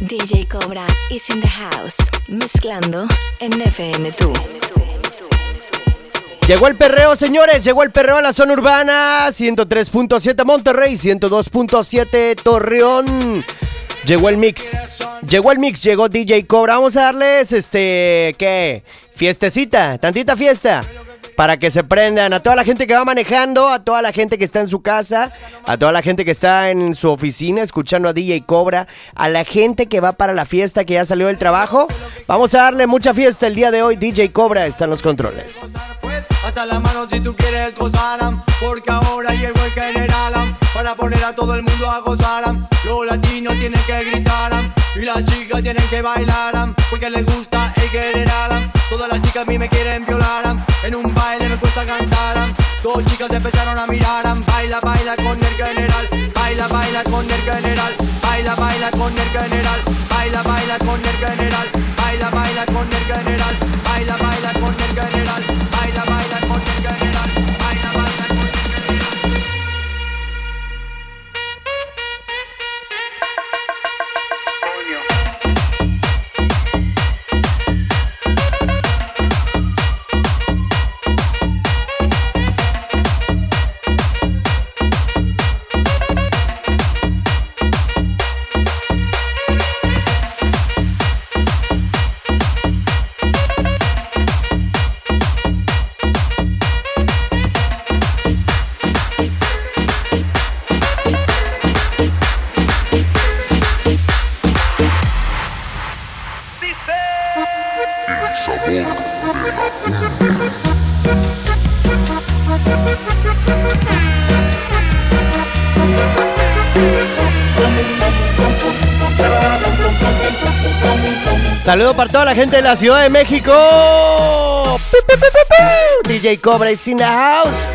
DJ Cobra is in the house, mezclando en FM2. Llegó el perreo, señores, llegó el perreo a la zona urbana, 103.7 Monterrey, 102.7 Torreón. Llegó el mix, llegó el mix, llegó DJ Cobra. Vamos a darles, este, ¿qué? Fiestecita, tantita fiesta para que se prendan. A toda la gente que va manejando, a toda la gente que está en su casa, a toda la gente que está en su oficina escuchando a DJ Cobra, a la gente que va para la fiesta que ya salió del trabajo. Vamos a darle mucha fiesta el día de hoy. DJ Cobra está en los controles. Hasta la mano si tú quieres porque ahora el general para poner a todo el mundo a. Los latinos tienen que y las chicas tienen que bailar porque les gusta el general. Todas las chicas a mí me quieren violar en un baile me cuesta cantar. Dos chicas empezaron a mirar, baila, baila con el general, baila, baila con el general, baila, baila con el general, baila, baila con el general, baila, baila con el general, baila, baila con el general, baila, baila con el general, Saludo para toda la gente de la Ciudad de México. DJ Cobra is in the house.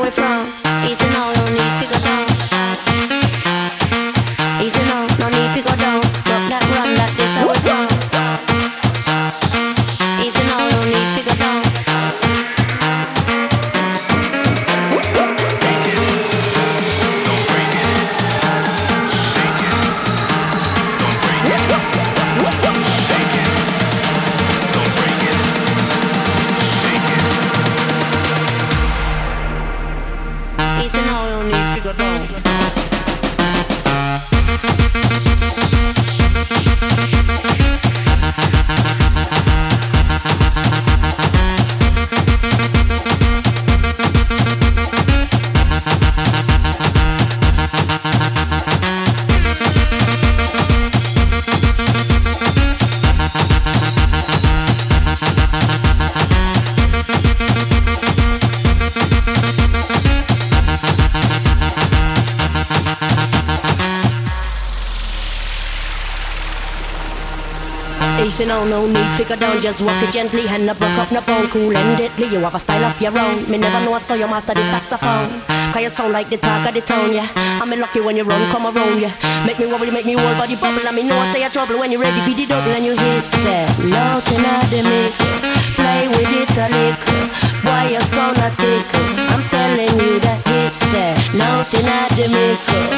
where from. Easy, no, all need to go. know, no need figure down, just walk it gently and up, broke up, no bone, cool and deadly. You have a style of your own. Me never know I saw your master the saxophone. Cause you sound like the talk of the town, yeah. I'm a lucky when you run, come around, yeah. Make me wobble, make me whole body bubble. I me know I say a trouble when you ready for the double and you hit that. Low at I make play with it a little. Why your so a tickle? I'm telling you that hit that. Nothing at I make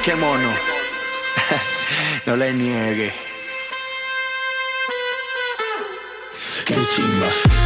che mono, non le nieghe. Che cimba.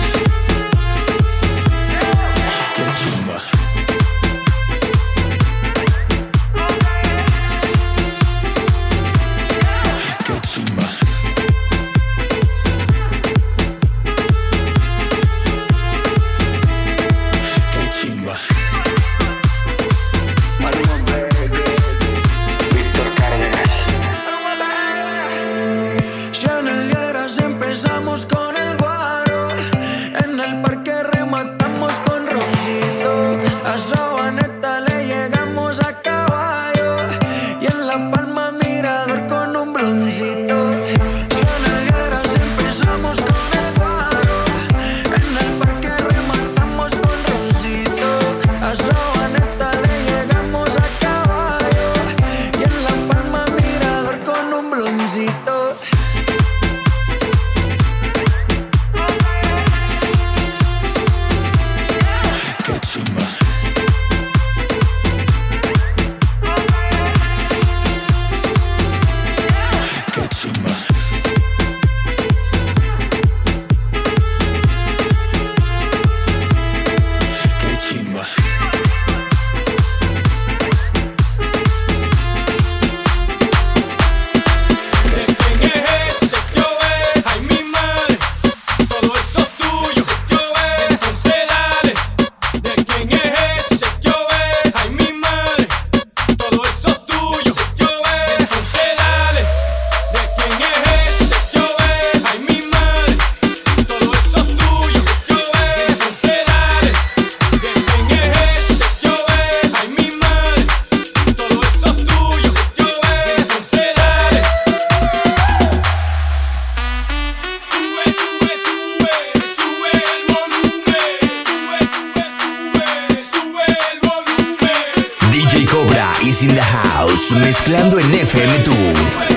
in the house, mezclando en FM2.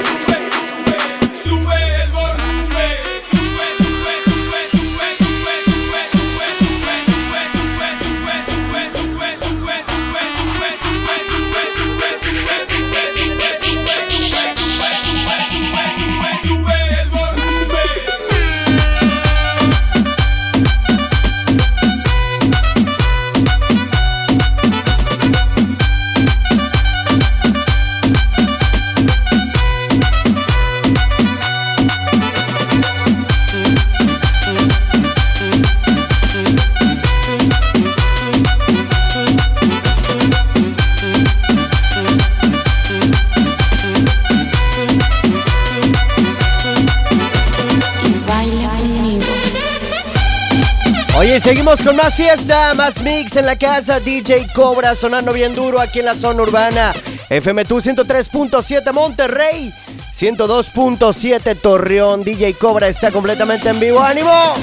Seguimos con más fiesta, más mix en la casa. DJ Cobra sonando bien duro aquí en la zona urbana. FM2 103.7 Monterrey, 102.7 Torreón. DJ Cobra está completamente en vivo. ¡Ánimo!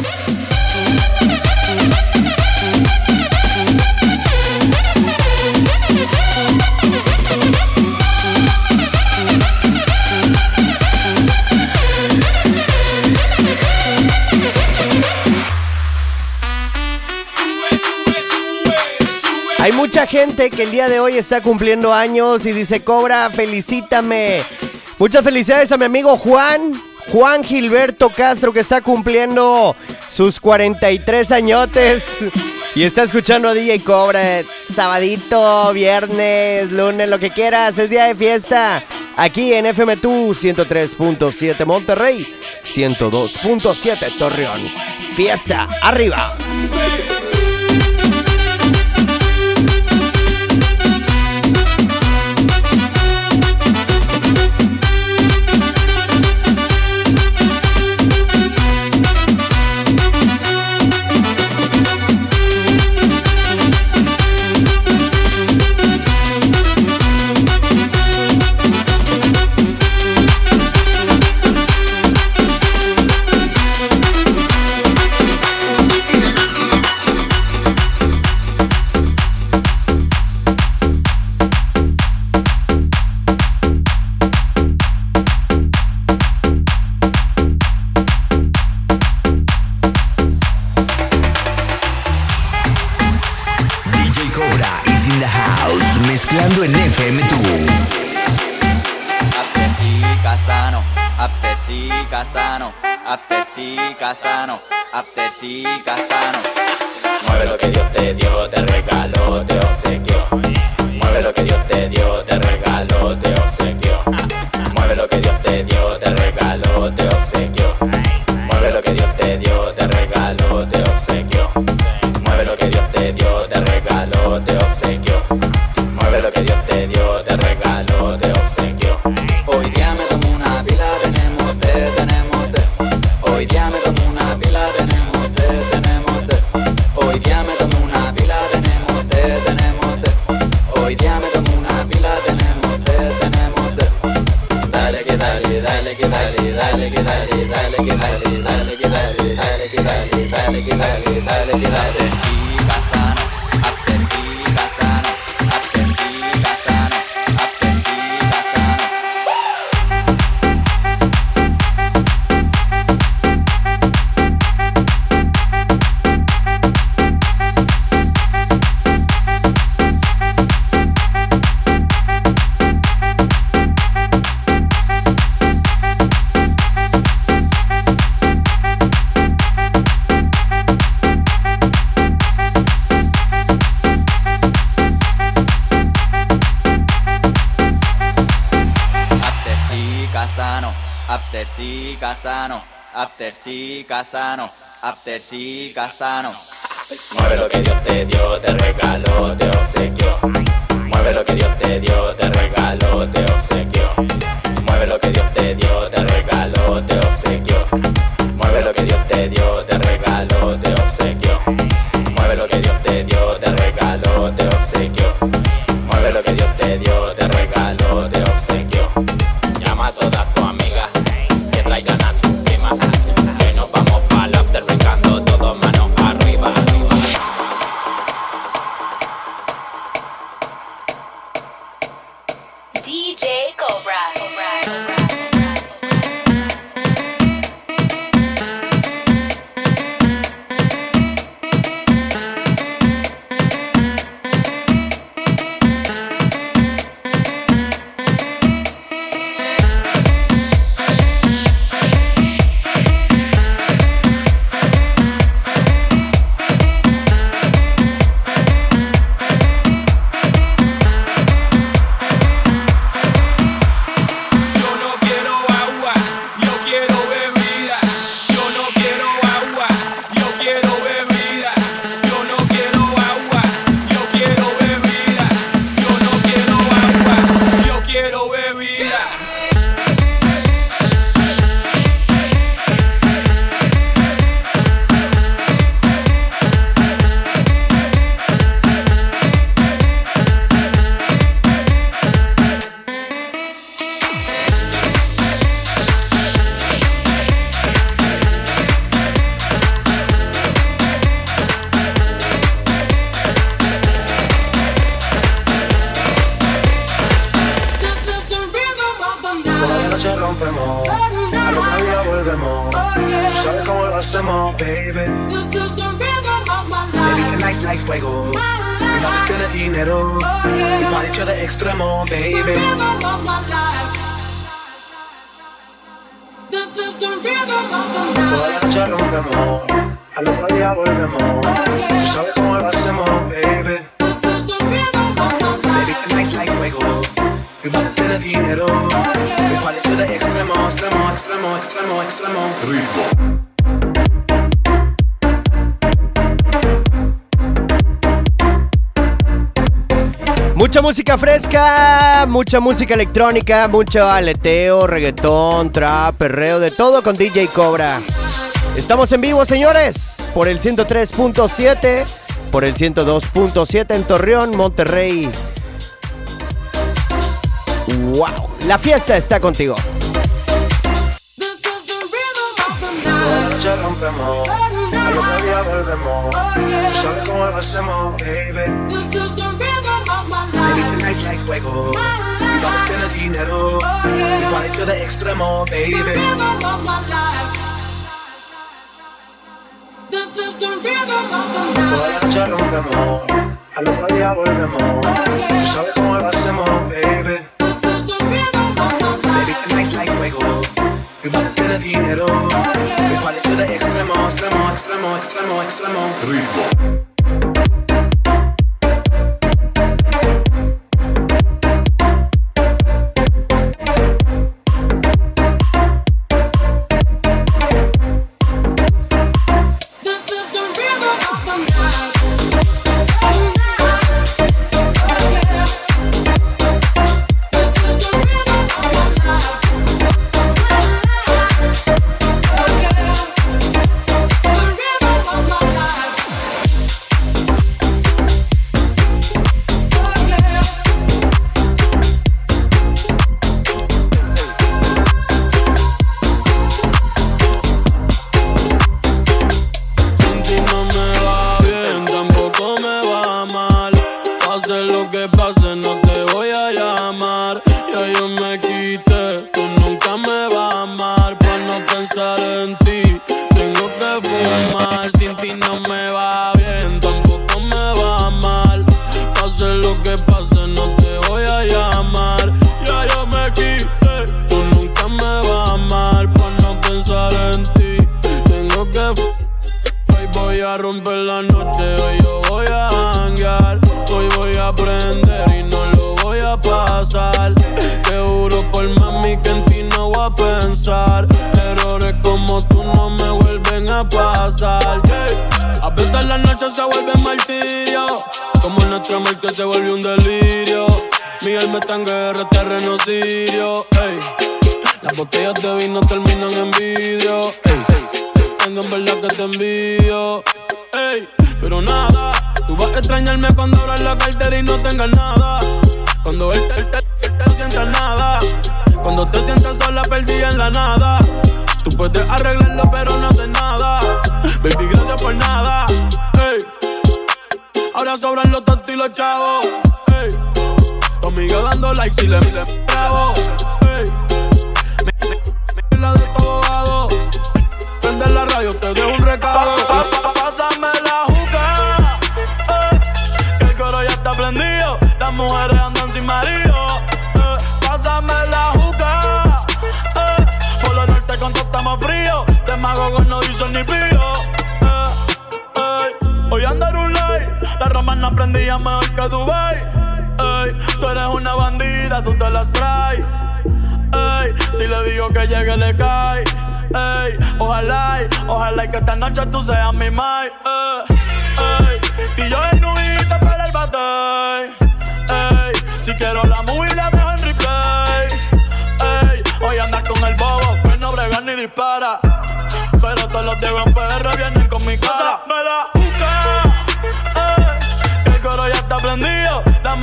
Mucha gente que el día de hoy está cumpliendo años y dice, Cobra, felicítame. Muchas felicidades a mi amigo Juan, Juan Gilberto Castro, que está cumpliendo sus 43 añotes. Y está escuchando a DJ Cobra. Sabadito, viernes, lunes, lo que quieras. Es día de fiesta. Aquí en FM2 103.7 Monterrey, 102.7 Torreón. Fiesta, arriba. Aptesi Casano, Aptesi Casano. Mueve lo que Dios te dio, te regaló, te obsequió. Mueve lo que Dios te dio, te regaló, te obsequió. Mueve lo que Dios baby. Baby, tonight's like fuego. Y vamos tener dinero. Y party to the extremo, baby. Toda la noche rompemos. Al otro día volvemos. Tú sabes cómo lo hacemos, baby. Baby, tonight's like fuego. Y vamos tener dinero. Y party to the extremo, extremo, extremo, extremo, extremo. Ritmo. Mucha música fresca, mucha música electrónica, mucho aleteo, reggaetón, trap, perreo, de todo con DJ Cobra. Estamos en vivo, señores, por el 103.7, por el 102.7 en Torreón, Monterrey. ¡Wow! La fiesta está contigo. La noche tonight's like fuego. Y vamos tener dinero. Party to the extremo, baby. Toda la noche rompemos. Al otro día volvemos. Tú sabes cómo lo hacemos, baby. Baby, tonight's like fuego. Y vamos a tener dinero. Pasar. yeah. A veces la noche se vuelve martirio. Como nuestro amor que se vuelve un delirio. Mi alma está en guerra, terreno sirio. Las botellas de vino terminan en vidrio. ey. Tengo en verdad que te envío. Ey, pero nada. Tú vas a extrañarme cuando abras la cartera y no tengas nada. Cuando él te, te- te- sientas nada. Cuando te sientas sola, perdida en la nada. Tú puedes arreglarlo, pero no haces nada. Baby, gracias por nada. Ey, ahora sobran los tontos y los chavos. Ey, tu amiga dando like si le mejor que Dubai. Ey, tú eres una bandida, tú te las traes. Ey, si le digo que llegue, le cae. Ey, ojalá, ojalá que esta noche tú seas mi mai. Y yo en nubita para el bate. Ey, si quiero la movie la dejo en replay. Hoy andar con el bobo, pues no brega ni dispara. Pero todos los de en PR vienen con mi casa. Me la busca.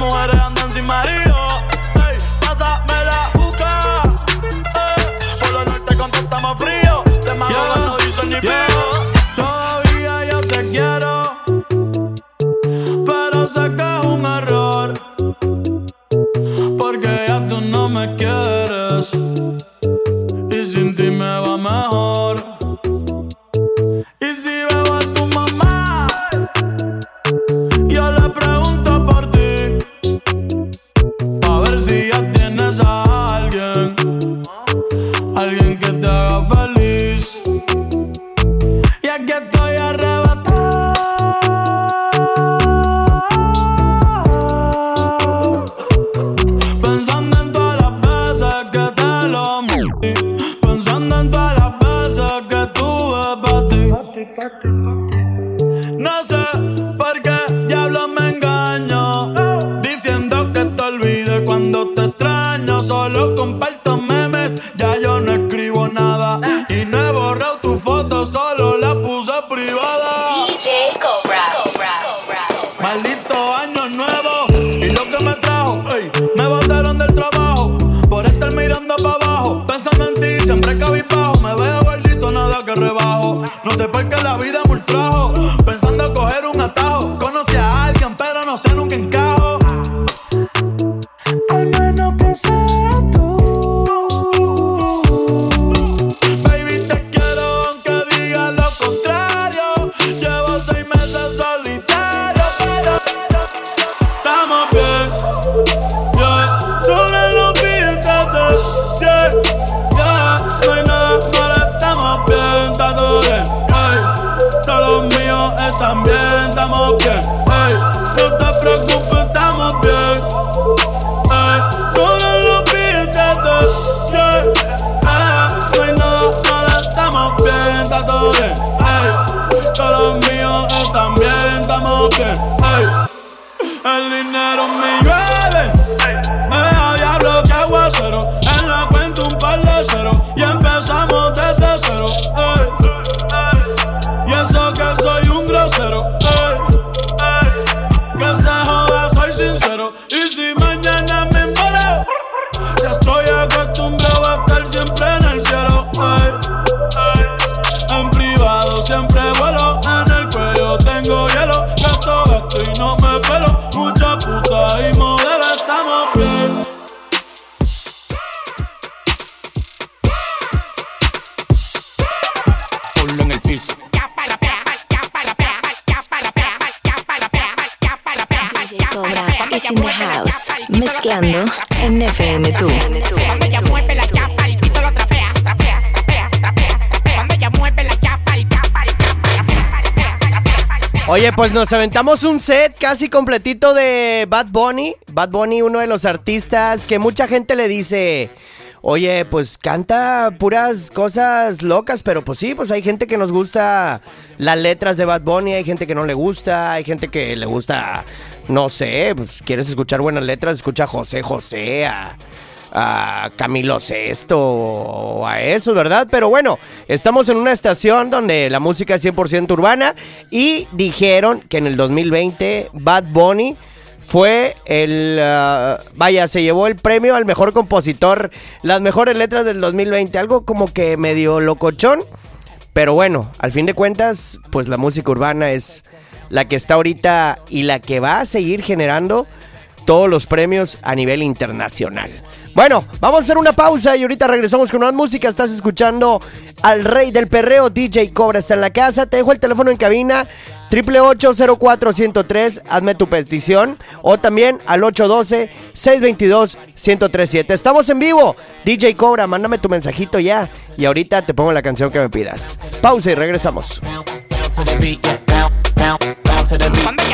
Mujeres andan sin marido. Ey, pásame la busca. Ey, por lo norte con todo estamos fríos. De mago no dicen ni pío. Bien. Ey, todos los míos están bien, estamos bien. El dinero me llueve. In the house. Mezclando en FM tú. Cuando ella mueve la chapa, el piso lo trapea, trapea, trapea, trapea, trapea. Cuando ella mueve la chapa, el chapa, el chapa, trapea, trapea, trapea, trapea. Oye, pues nos aventamos un set casi completito de Bad Bunny. Bad Bunny, uno de los artistas que mucha gente le dice, oye, pues canta puras cosas locas, pero pues sí, pues hay gente que nos gusta las letras de Bad Bunny, hay gente que no le gusta, hay gente que le gusta, no sé, pues quieres escuchar buenas letras, escucha a José José, a Camilo Sesto o a eso, ¿verdad? Pero bueno, estamos en una estación donde la música es 100% urbana y dijeron que en el 2020 Bad Bunny fue el... ah, vaya, se llevó el premio al mejor compositor, las mejores letras del 2020, algo como que medio locochón. Pero bueno, al fin de cuentas, pues la música urbana es la que está ahorita y la que va a seguir generando todos los premios a nivel internacional. Bueno, vamos a hacer una pausa y ahorita regresamos con más música. Estás escuchando al rey del perreo, DJ Cobra está en la casa. Te dejo el teléfono en cabina, 888-04-103, hazme tu petición. O también al 812-622-1037. Estamos en vivo. DJ Cobra, mándame tu mensajito ya. Y ahorita te pongo la canción que me pidas. Pausa y regresamos. to the beat, yeah, bounce, bounce, bounce to the beat.